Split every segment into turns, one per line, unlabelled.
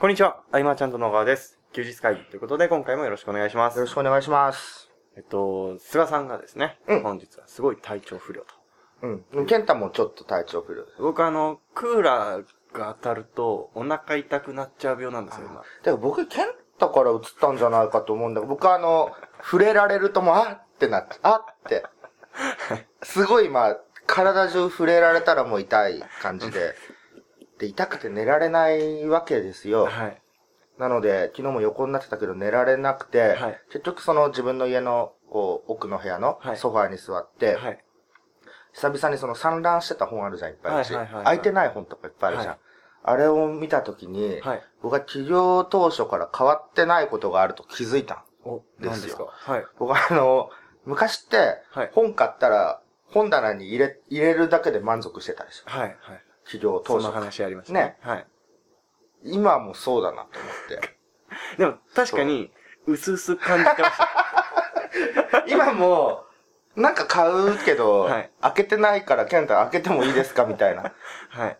こんにちは、あいまちゃんと野川です。休日会議ということで、今回もよろしくお願いします。
よろしくお願いします。
えっと、菅さんがですね、
うん
本日はすごい体調不良と。
うん。ケンタもちょっと体調不良です。
僕あの、クーラーが当たると、お腹痛くなっちゃう病なんですよ、今。
だから僕、ケンタから移ったんじゃないかと思うんだけど、僕あの、触れられるともう、あってなって、あって。すごい今、体中触れられたらもう痛い感じで。で、痛くて寝られないわけですよ。
はい。
なので、昨日も横になってたけど寝られなくて、
はい
結局その自分の家の、こう、奥の部屋の
はい
ソファーに座って、
はい。
久々にその散乱してた本あるじゃん、いっぱいあるし。
はいはいはいはい
空いてない本とかいっぱいあるじゃん。
はい
あれを見たときに、
はい。
僕は起業当初から変わってないことがあると気づいたの。
お、
ですよ
何ですか？はい。
僕はあの、昔って
はい、
本買ったら、本棚に入れ、入れるだけで満足してたでしょ。
はい。はい。
起業当初。
そんな話ありましたね。
ね
はい。
今もそうだなと思って。
でも、確かに、うすうす感じてました。
今も、なんか買うけど、
はい
開けてないから、ケンタ開けてもいいですかみたいな。
はい。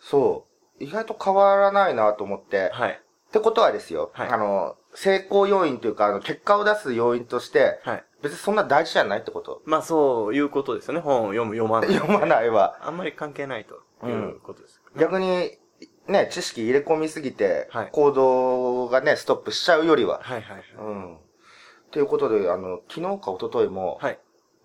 そう。意外と変わらないなと思って。
はい。
ってことはですよ、
はい
あの、成功要因というか、あの、結果を出す要因として、
はい。
別にそんな大事じゃないってこと？
まあ、そういうことですよね。本を読む、読まない。
読まないは。
あんまり関係ないということです。
逆に、ね、知識入れ込みすぎて、
はい
行動がね、ストップしちゃうよりは。
はいはい
うん。っていうことで、あの、昨日か一昨日も、
はい。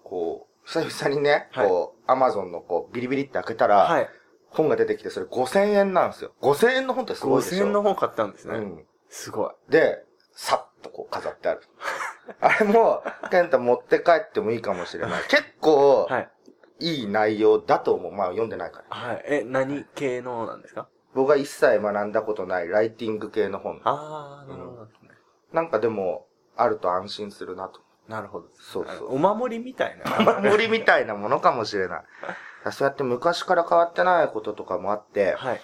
こう、久々にね、
はい
こう、アマゾンのこう、ビリビリって開けたら、
はい。
本が出てきて、それ5000円なんですよ。5000円の本ってすごいでしょ。
5000円の本買ったんですね。
うん。
すごい。
で、さっとこう飾ってある。あれも、ケンタ持って帰ってもいいかもしれない。結構、
はい。
いい内容だと思う。まあ読んでないから。
はい。え、何系のなんですか？
僕が一切学んだことないライティング系の本。
あー、なるほど。
なんかでも、あると安心するなと。
なるほど。
そうそう
お守りみたいな。
守りみたいなものかもしれない。そうやって昔から変わってないこととかもあって、
はい。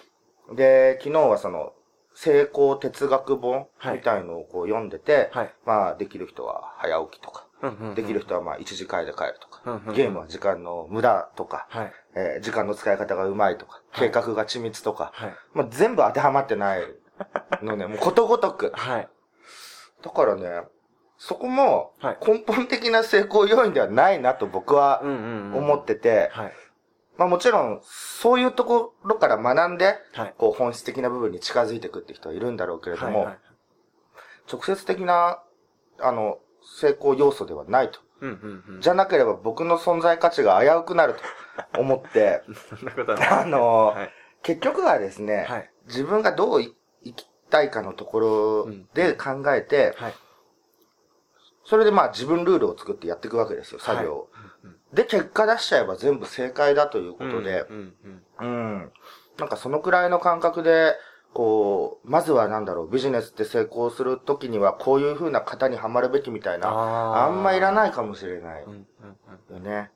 で、昨日はその、成功哲学本
はい
みたいのをこう読んでて、
はい。
まあ、できる人は早起きとか、できる人はまあ、一時間で帰るとか、ゲームは時間の無駄とか、
はい。
えー時間の使い方がうまいとか、
はい
計画が緻密とか、
はい。
まあ、全部当てはまってないのね、もうことごとく。
はい。
だからね、そこも
はい
根本的な成功要因ではないなと僕は。思ってて、
はい。
まあもちろんそういうところから学んで、
はい。
こう本質的な部分に近づいていくって人はいるんだろうけれども、
はいはい
直接的な、あの、成功要素ではないと。
うんうんうん。
じゃなければ僕の存在価値が危うくなると思って、
そんなことはない。
あの、
はい。
結局はですね、
はい。
自分がどうい生きたいかのところで考えて、
はい。
それでまあ自分ルールを作ってやっていくわけですよ、作業を。
うん
で、結果出しちゃえば全部正解だということで、
うんうん
うん。なんかそのくらいの感覚で、こう、まずはなんだろう、ビジネスって成功するときにはこういう風な型にはまるべきみたいな、
あ
んまいらないかもしれない
うんうんうん
よね。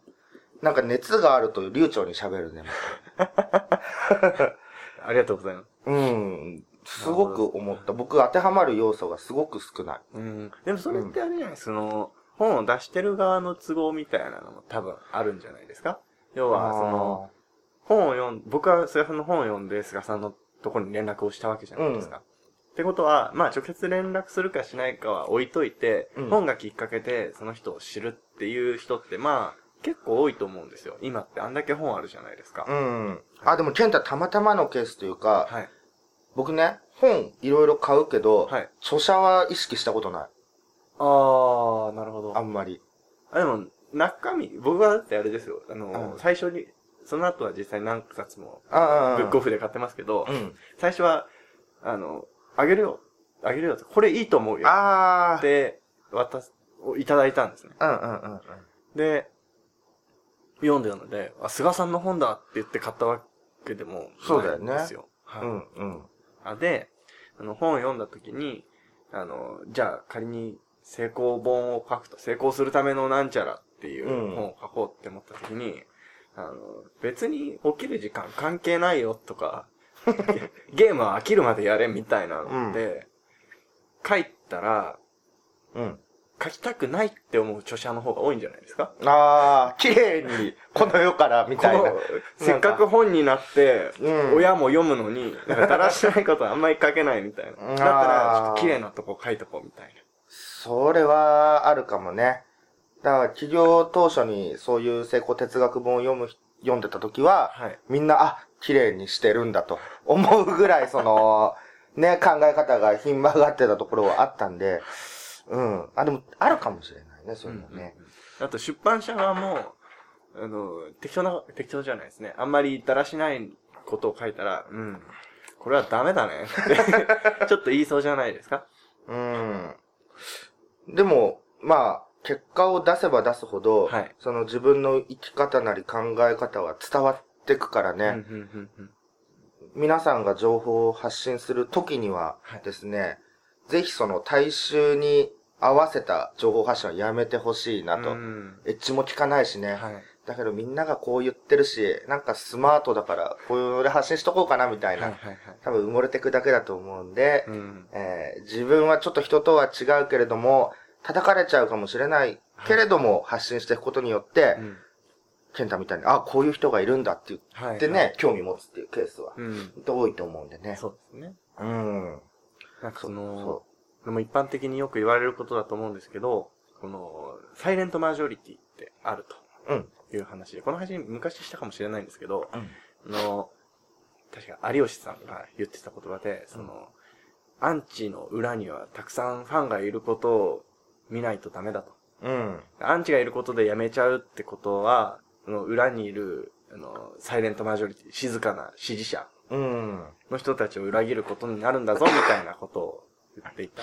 なんか熱があると流暢に喋るね。
ありがとうございます。
うん。すごく思った。僕当てはまる要素がすごく少ない。
うん。でもそれってあれじゃない？その、本を出してる側の都合みたいなのも多分あるんじゃないですか？要は、その、本を読ん、僕は菅さんの本を読んで菅さんのところに連絡をしたわけじゃないですか。ってことは、まあ直接連絡するかしないかは置いといて、
うん
本がきっかけでその人を知るっていう人ってまあ結構多いと思うんですよ。今ってあんだけ本あるじゃないですか。
うん。あ、でもケンタたまたまのケースというか、
はい。
僕ね、本いろいろ買うけど、
はい。
著者は意識したことない。
あー、なるほど。
あんまり。
あ、でも、中身、僕はだってあれですよ。あの、
うん
最初に、その後は実際何冊も、
ああ、
ブックオフで買ってますけど、
うん。
最初は、あの、あげるよ、あげるよと、これいいと思うよ。
ああ、
で、渡す、をいただいたんですね。
うんうんうんうん。
で、読んでたので、あ、菅さんの本だって言って買ったわけでも
そうだよね
ないんですよ。はい。
うんうん。
あで、あの、本を読んだ時に、あの、じゃあ仮に成功本を書くと、成功するためのなんちゃらっていう
うん。
本を書こうって思った時に、あの、別に起きる時間関係ないよとか、ゲームは飽きるまでやれみたいなので、書いたら、
うん。
書きたくないって思う著者の方が多いんじゃないですか？
ああ、綺麗に、この世から、みたいな。
せっかく本になって、
うん。
親も読むのに、だらしないことあんまり書けないみたいな。だったら、ちょっと綺麗なとこ書いとこうみたい
それはあるかもね。だから、起業当初にそういう成功哲学本を読む、読んでた時は、
はい
みんな、あ、綺麗にしてるんだと 思うぐらい、その、ね、考え方がひん曲がってたところはあったんで、うん。あ、でも、あるかもしれないね、そういうのね。
な。あと出版社側も、あの、適当な、適当じゃないですね。あんまりだらしないことを書いたら、うん、これはダメだね ちょっと言いそうじゃないですか？
うん。でも、まあ、結果を出せば出すほど、
はい
その自分の生き方なり考え方は伝わってくからね、
うんうんうんうん
皆さんが情報を発信する時には
はい
ですね、ぜひその大衆に合わせた情報発信はやめてほしいなと。
うん
エッジも効かないしね。
はい。
だけどみんながこう言ってるし、なんかスマートだから、こういうので発信しとこうかなみたいな。
はいはいはい。
多分埋もれてくだけだと思うんで、
うん。
えー自分はちょっと人とは違うけれども、叩かれちゃうかもしれないけれども、発信していくことによって、
うん
ケンタみたいに、あ、こういう人がいるんだって言
はい。
ってね、
はい
興味持つっていうケースは、
うん。
多いと思うんでね。
そうですね。
うん。
なんかそ
そ
の、でも一般的によく言われることだと思うんですけど、この、サイレントマジョリティってある
う。うん。
という話で、この話昔したかもしれないんですけど、
うん
あの、確か有吉さんが言ってた言葉で、その、アンチの裏にはたくさんファンがいることを見ないとダメだと。
うん。
アンチがいることでやめちゃうってことは、その裏にいる、あの、サイレントマジョリティ、静かな支持者
うん。
の人たちを裏切ることになるんだぞ、みたいなことを言っていた。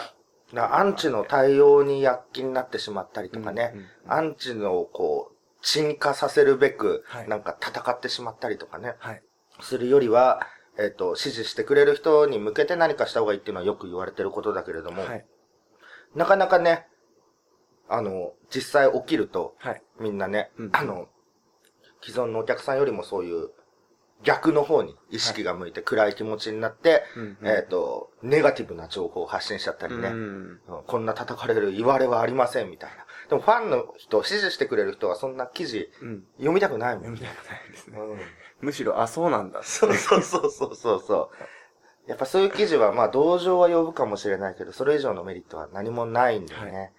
だアンチの対応に躍起になってしまったりとかね、
うんうん
アンチのこう、沈下させるべく、
はい
なんか戦ってしまったりとかね、
はい。
するよりは、えっ、と、支持してくれる人に向けて何かした方がいいっていうのはよく言われてることだけれども、
はい。
なかなかね、あの、実際起きると、
はい。
みんなね、
うん
あの、既存のお客さんよりもそういう逆の方に意識が向いて暗い気持ちになって、
うんうん
えっ、と、ネガティブな情報を発信しちゃったりね、
うん
うんこんな叩かれる言われはありませんみたいな。でもファンの人、支持してくれる人はそんな記事
うん。
読みたくないもんね。
読みたくないですね。
うん
むしろ、あ、そうなんだ。
そうそうそうそうそうそう。やっぱそういう記事は、まあ同情は呼ぶかもしれないけど、それ以上のメリットは何もないんでね。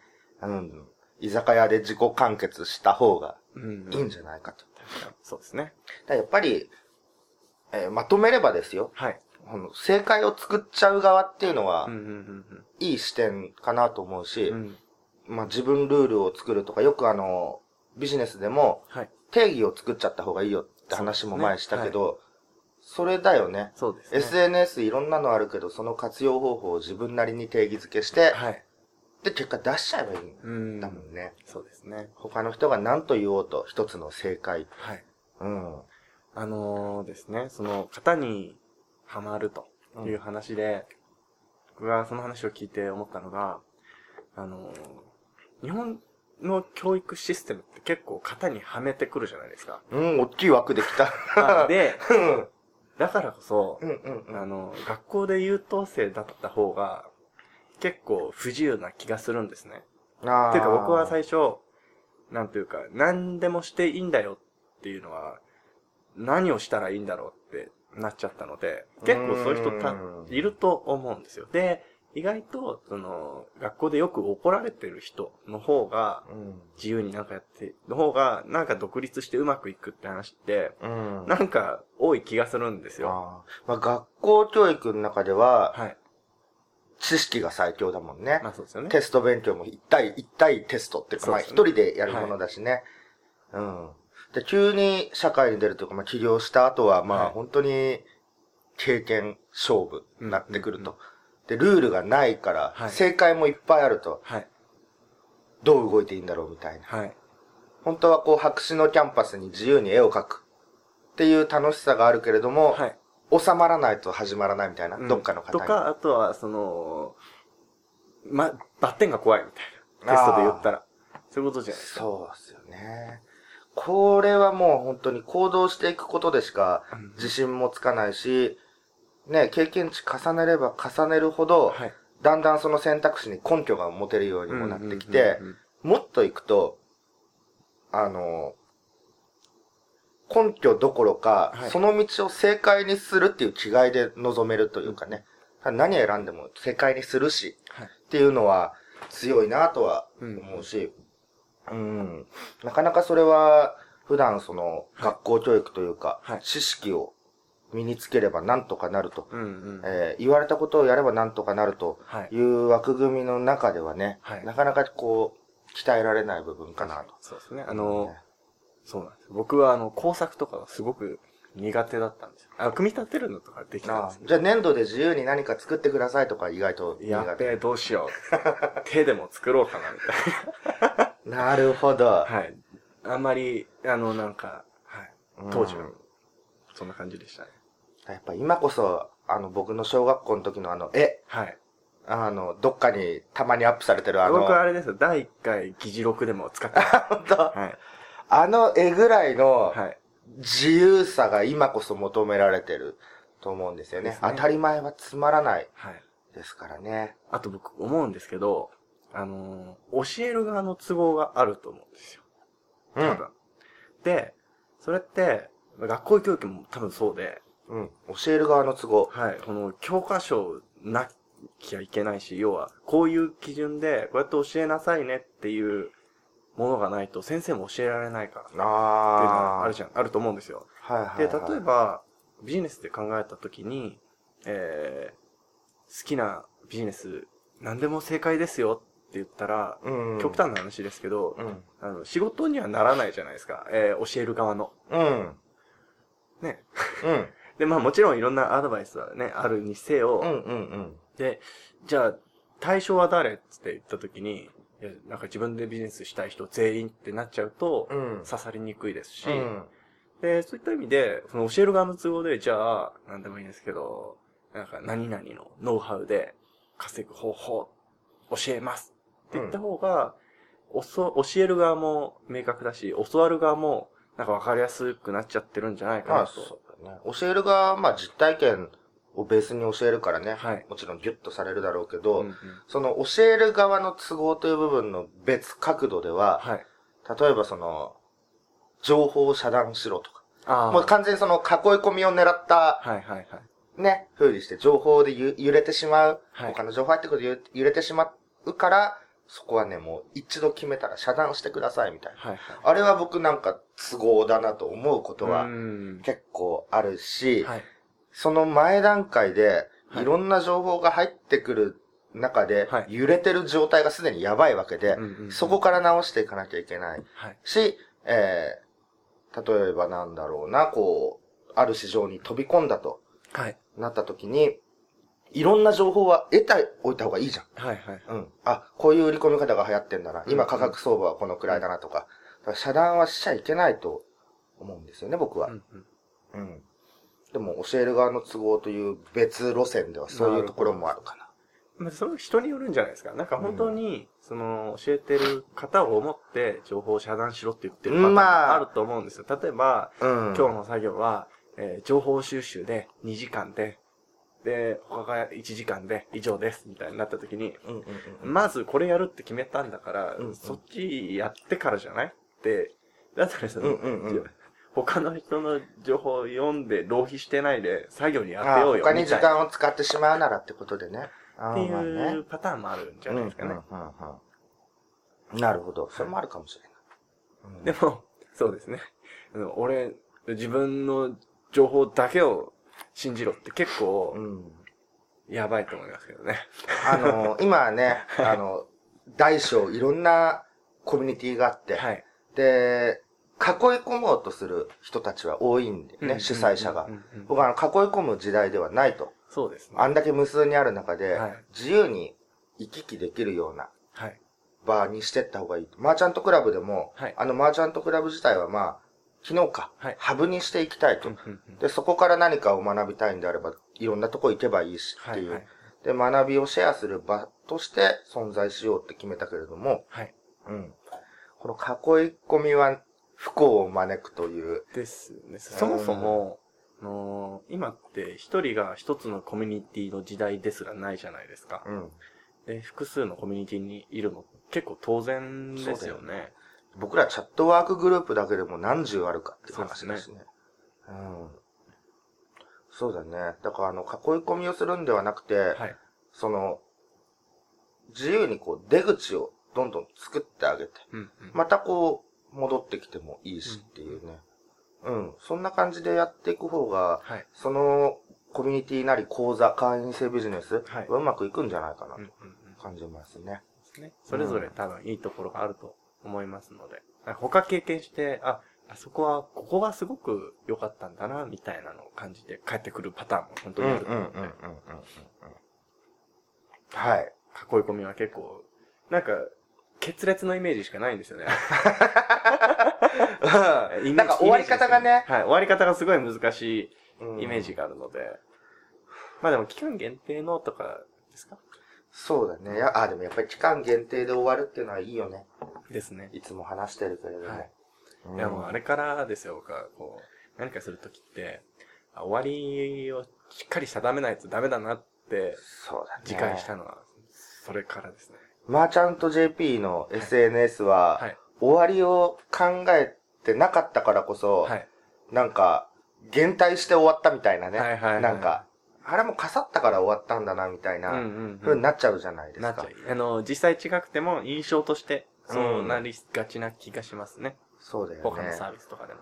うん。居酒屋で自己完結した方が
うん。
いいんじゃないかと。
確かにそうですね。
だやっぱり、えーまとめればですよ。
はい。
この正解を作っちゃう側っていうのは
うん、うん
いい視点かなと思うし、
うんうん。うん。
まあ自分ルールを作るとか、よくあの、ビジネスでも
はい。
定義を作っちゃった方がいいよって話も前したけど、それだよね。
そうですね。
SNS いろんなのあるけど、その活用方法を自分なりに定義づけして、
はい。
で、結果出しちゃえばいい
うんん。
だもんね。
そうですね。
他の人が何と言おうと、一つの正解。
はい。
うん。
あのーですね、その、型にはまるという話で、僕がその話を聞いて思ったのが、あのー日本の教育システムって結構型にはめてくるじゃないですか。
うん、大きい枠できた。
あで、
うん。
だからこそ
う、んうんうん。
あの、学校で優等生だった方が、結構不自由な気がするんですね。
あ
っていうか僕は最初、なんていうか、何でもしていいんだよっていうのは、何をしたらいいんだろうってなっちゃったので、結構そういう人た
うん
いると思うんですよ。で、意外と、その、学校でよく怒られてる人の方が、
うん。
自由になんかやって、の方が、なんか独立してうまくいくって話って、
うん。
なんか多い気がするんですよ。
あーまあ、学校教育の中では、
はい。
知識が最強だもんね。
まあそうですよね。
テスト勉強も1対、1対テストっていうか、まあ一人でやるものだしね。うん。で、急に社会に出るというか、まあ起業した後は、まあ
はい
本当に経験勝負になってくると。で、ルールがないから、
はい
正解もいっぱいあると、
はい。
どう動いていいんだろうみたいな。
はい。
本当はこう白紙のキャンパスに自由に絵を描くっていう楽しさがあるけれども、
はい。
収まらないと始まらないみたいな、
うん
どっかの方に。
とか、あとは、その、ま、バッテンが怖いみたいな。テストで言ったら。そういうことじゃないですか。
そうですよね。これはもう本当に行動していくことでしか
うん
自信もつかないし、ね、経験値重ねれば重ねるほど、
はい。
だんだんその選択肢に根拠が持てるようにもなってきて、もっといくと、あの、根拠どころか、
はい。
その道を正解にするっていう違いで臨めるというかね、何選んでも正解にするし、
はい。
っていうのは強いなとは
うん。
思うし、うん、なかなかそれは普段その学校教育というか、
はい。
知識を身につければなんとかなると、
うんうん。
えー言われたことをやればなんとかなると
はい。
いう枠組みの中ではね、
はい。
なかなかこう、鍛えられない部分かなと。
そうですね。あの、そうなんです。僕はあの、工作とかがすごく苦手だったんですよ。あの、組み立てるのとかできたんです
じゃあ粘土で自由に何か作ってくださいとか意外と苦手。
やっべえ、どうしよう。手でも作ろうかな、みたい
な るほど。
な。はい。あんまり、あの、なんか、はい。当時は
うん、
そんな感じでしたね。
やっぱ今こそ、あの、僕の小学校の時のあの、絵、
はい。
あの、どっかにたまにアップされてるあの、
僕はあれですよ、第1回議事録でも使ってます。
本当
はい。
あの絵ぐらいの
はい。
自由さが今こそ求められてると思うんですよね。
ね
当たり前はつまらない
はい。
ですからね。
あと僕思うんですけど、あのー教える側の都合があると思うんですよ。
うん。
多分。で、それって、学校教育も多分そうで、
うん。教える側の都合。
はい、この教科書なきゃいけないし、要は、こういう基準で、こうやって教えなさいねっていうものがないと、先生も教えられないからっていうの
あ
るじゃん、あると思うんですよ。
はいはい、
で、
はい。
例えば、ビジネスで考えたときに、えー、好きなビジネス、何でも正解ですよって言ったら、
うん。
極端な話ですけど、
うん。
あの、仕事にはならないじゃないですか。えー、教える側の。
うん。
ね。
うん。
で、まあもちろんいろんなアドバイスはね、あるにせよ、
うんうんうん。
で、じゃあ、対象は誰って言った時に、いや、なんか自分でビジネスしたい人全員ってなっちゃうと、
うん。
刺さりにくいですし、
うん。
で、そういった意味で、その教える側の都合で、じゃあ、なんでもいいんですけど、なんか何々のノウハウで稼ぐ方法、教えますって言った方が、おそ教える側も明確だし、教わる側も、なんかわかりやすくなっちゃってるんじゃないか
まあ、
なと。
そうだね。教える側は、まあ実体験をベースに教えるからね。
はい
もちろんギュッとされるだろうけど、
うんうん
その教える側の都合という部分の別角度では、
はい。
例えばその、情報を遮断しろとか。もう完全にその囲い込みを狙った、
はいはいはい。
ね、風にして情報でゆ揺れてしまう。
はい
他の情報入ってくると揺れ揺れてしまうから、そこはね、もう一度決めたら遮断してくださいみたいな。
はいはい。
あれは僕なんか都合だなと思うことは
うん
結構あるし、
はい。
その前段階で、
はい
いろんな情報が入ってくる中で
はい、
揺れてる状態がすでにやばいわけでそこから直していかなきゃいけない
はい。
し、えー、例えばなんだろうな、こう、ある市場に飛び込んだと
はい。
なった時に、いろんな情報は得ておいた方がいいじゃん。
はいはい。
うん。あ、こういう売り込み方が流行ってんだな。今価格相場はこのくらいだなとか。だから遮断はしちゃいけないと思うんですよね、僕は。
うんうん
うん。でも教える側の都合という別路線ではそういうところもあるかな。
まあ、それ人によるんじゃないですか。なんか本当に、その、教えてる方を思って、情報を遮断しろって言ってるパターンも
まあ
あると思うんですよ。例えば、
うん。
今日の作業は、えー情報収集で2時間で、で、他が1時間で以上です、みたいになった時に、
うんうんうん。
まずこれやるって決めたんだから、
うんうん
そっちやってからじゃないって、だったらその、
うんうんうん
他の人の情報を読んで浪費してないで作業に当て
あ
ようよ、
他に時間を使ってしまうならってことでね。あ
っていうパターンもあるんじゃないですかね。
うんうんうんうんなるほど。それもあるかもしれない。うん
でも、そうですね。俺、自分の情報だけを信じろって結構
う、ん。
やばいと思いますけどね。
あの、今はね、あの、大小いろんなコミュニティがあって、
はい。
で、囲い込もうとする人たちは多いんでね、主催者が僕は囲い込む時代ではないと。
そうですね。
あんだけ無数にある中で
はい、
自由に行き来できるような
はい。
場にしてった方がいい。マーチャントクラブでも、
はい
あのマーチャントクラブ自体はまあ、昨日か、
はい
ハブにしていきたいと。
うんうんうん
で、そこから何かを学びたいんであれば、いろんなとこ行けばいいしっていう。
はいはい。
で、学びをシェアする場として存在しようって決めたけれども、
はい。
うん。この囲い込みは不幸を招くという。
ですね。そもそも、あのー今って一人が一つのコミュニティの時代ですらないじゃないですか。
うん。
で、複数のコミュニティにいるの結構当然ですよね。
僕らチャットワークグループだけでも何十あるかっていう話だしね。うん。そうだね。だからあの、囲い込みをするんではなくて、
はい。
その、自由にこう出口をどんどん作ってあげて、
うん、うん。
またこう、戻ってきてもいいしっていうね。うん。そんな感じでやっていく方が、
はい。
そのコミュニティなり講座、会員制ビジネス
は
うまくいくんじゃないかなと
うん。
感じますね。
ですね。それぞれ多分いいところがあると思いますので、他経験して、あ、あそこは、ここがすごく良かったんだな、みたいなのを感じて帰ってくるパターンも本当にあると思うので、
はい。
囲い込みは結構、なんか、決裂のイメージしかないんですよね。
なんか終わり方がね、
はい、終わり方がすごい難し
うん
いイメージがあるので、まあでも期間限定のとかですか？
そうだね。あ、でもやっぱり期間限定で終わるっていうのはいいよね。
ですね。
いつも話してるけれども。
はい
うん
いやもうあれからですよ、僕はこう、何かするときって、あ終わりをしっかり定めないとダメだなって
そうだね。
自戒したのは、それからですね。
マーチャント JP の SNS は、
はい。
終わりを考えてなかったからこそ、
はい。
なんか、減退して終わったみたいなね。
はいはいはい
なんか、あれもかさったから終わったんだな、みたいな、
うんう。
になっちゃうじゃないですか。
なっちゃう。あの、実際違くても印象として、そうなりがちな気がしますね。
そうだよね。
他のサービスとかでも。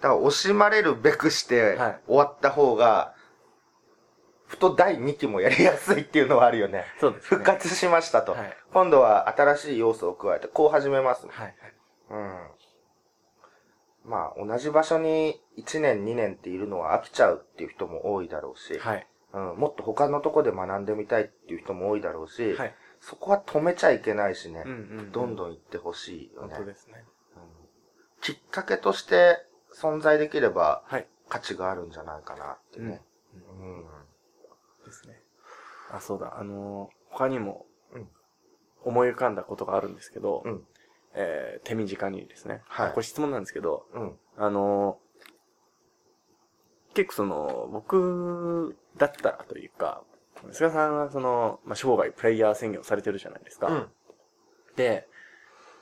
だから惜しまれるべくして
はい
終わった方が、ふと第2期もやりやすいっていうのはあるよね。
そうですね。
復活しましたと。
はい。
今度は新しい要素を加えて、こう始めます。
はい。
うん。まあ、同じ場所に1年2年っているのは飽きちゃうっていう人も多いだろうし、
はい。
うん、もっと他のとこで学んでみたいっていう人も多いだろうし、
はい。
そこは止めちゃいけないしね、
うんうん。
どん
ん。
どん行ってほしいよ
本
ね、
当ですね。
うんきっかけとして存在できれば
はい。
価値があるんじゃないかなってね。うん。
ですね。あ、そうだ。あのー他にも
うん、
思い浮かんだことがあるんですけど、
うん
えー手短にですね。
はい
これ質問なんですけど、
うん。
あのー結構その、僕だったらというか、菅さんはその、まあ、生涯プレイヤー宣言をされてるじゃないですか。
うん。
で、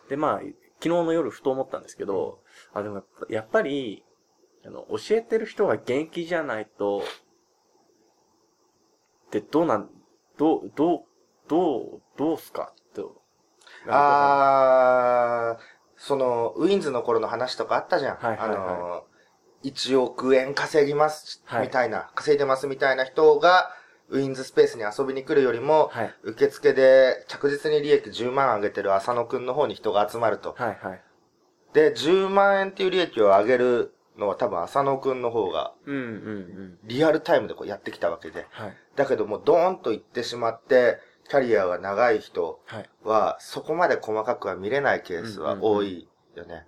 で、まあ、昨日の夜ふと思ったんですけど、あ、でもやっぱり、あの、教えてる人が現役じゃないと、で、どうなん、どう、どう、どう、どうすか？と。
あー、その、ウィンズの頃の話とかあったじゃん。
はいはいはい
あの、1億円稼ぎます、
はい
みたいな、稼いでますみたいな人が、ウィンズスペースに遊びに来るよりも、
はい。
受付で着実に利益10万上げてる浅野くんの方に人が集まると。
はいはい。
で、10万円っていう利益を上げるのは多分浅野くんの方が。リアルタイムでこうやってきたわけで。
はい。
だけどもうドーンと行ってしまって、キャリアが長い人
は
そこまで細かくは見れないケースは多いよね。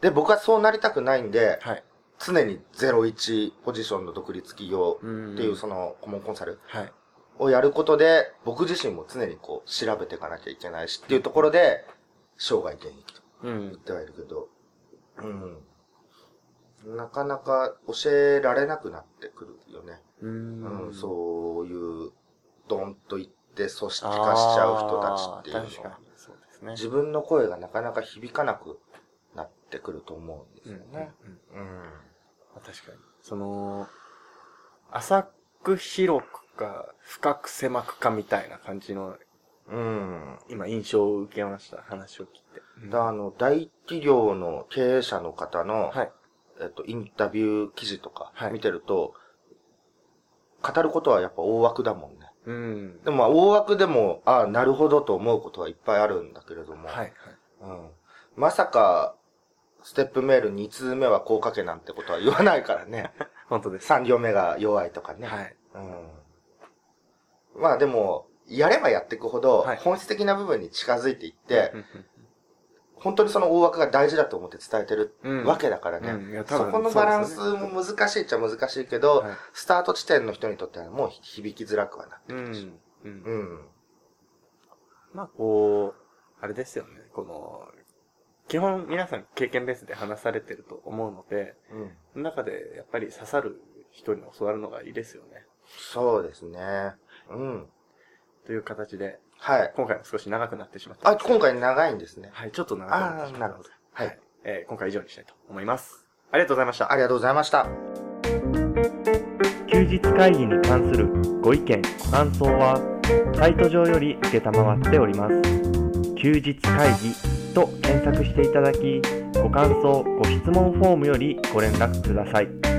で、僕はそうなりたくないんで、
はい。
常に01ポジションの独立企業
うん
っていうその顧問コンサル
はい。
をやることで、僕自身も常にこう調べていかなきゃいけないしっていうところで、生涯現役と
うん
言っ。てはいるけど、うん。なかなか教えられなくなってくるよね。
う
うん、
ん。
そういう、ドンと言って組織化しちゃう人たちっていうの
あー確かに。そうですね。
自分の声がなかなか響かなくなってくると思うんです
うんうん
よね。
うん
うん。
確かに。その、浅く広くか、深く狭くかみたいな感じの、
うん。
今印象を受けました。話を聞いて。
だあの、大企業の経営者の方の、
はい。
えっと、インタビュー記事とか
はい
見てると、語ることはやっぱ大枠だもんね。
うん。
でもまあ大枠でも、ああ、なるほどと思うことはいっぱいあるんだけれども、
はい、はい。
うん、まさか、ステップメール2通目はこう書けなんてことは言わないからね。
本当です。
3行目が弱いとかね。
はい。
うん。まあでも、やればやっていくほど
はい、
本質的な部分に近づいていって、
うん
本当にその大枠が大事だと思って伝えてる
うん
わけだからね。
うんいや多分
そこのバランスも難しいっちゃ難しいけど、
はい
スタート地点の人にとってはもう響きづらくはなってるし。
うん。
うん。
まあ、こう、あれですよね。この、基本皆さん経験ベースで話されてると思うので、
うん。
その中でやっぱり刺さる人に教わるのがいいですよね。
そうですね。うん。
という形で、
はい。
今回も少し長くなってしまった。
あ、今回長いんですね。
はい、ちょっと長くなって
ああ、
しまった。
なるほど。はい。
えー今回は以上にしたいと思います。ありがとうございました
あ。りがとうございました。
休日会議に関するご意見、ご感想は、サイト上より受けたまわっております。休日会議と検索していただき、ご感想、ご質問フォームよりご連絡ください。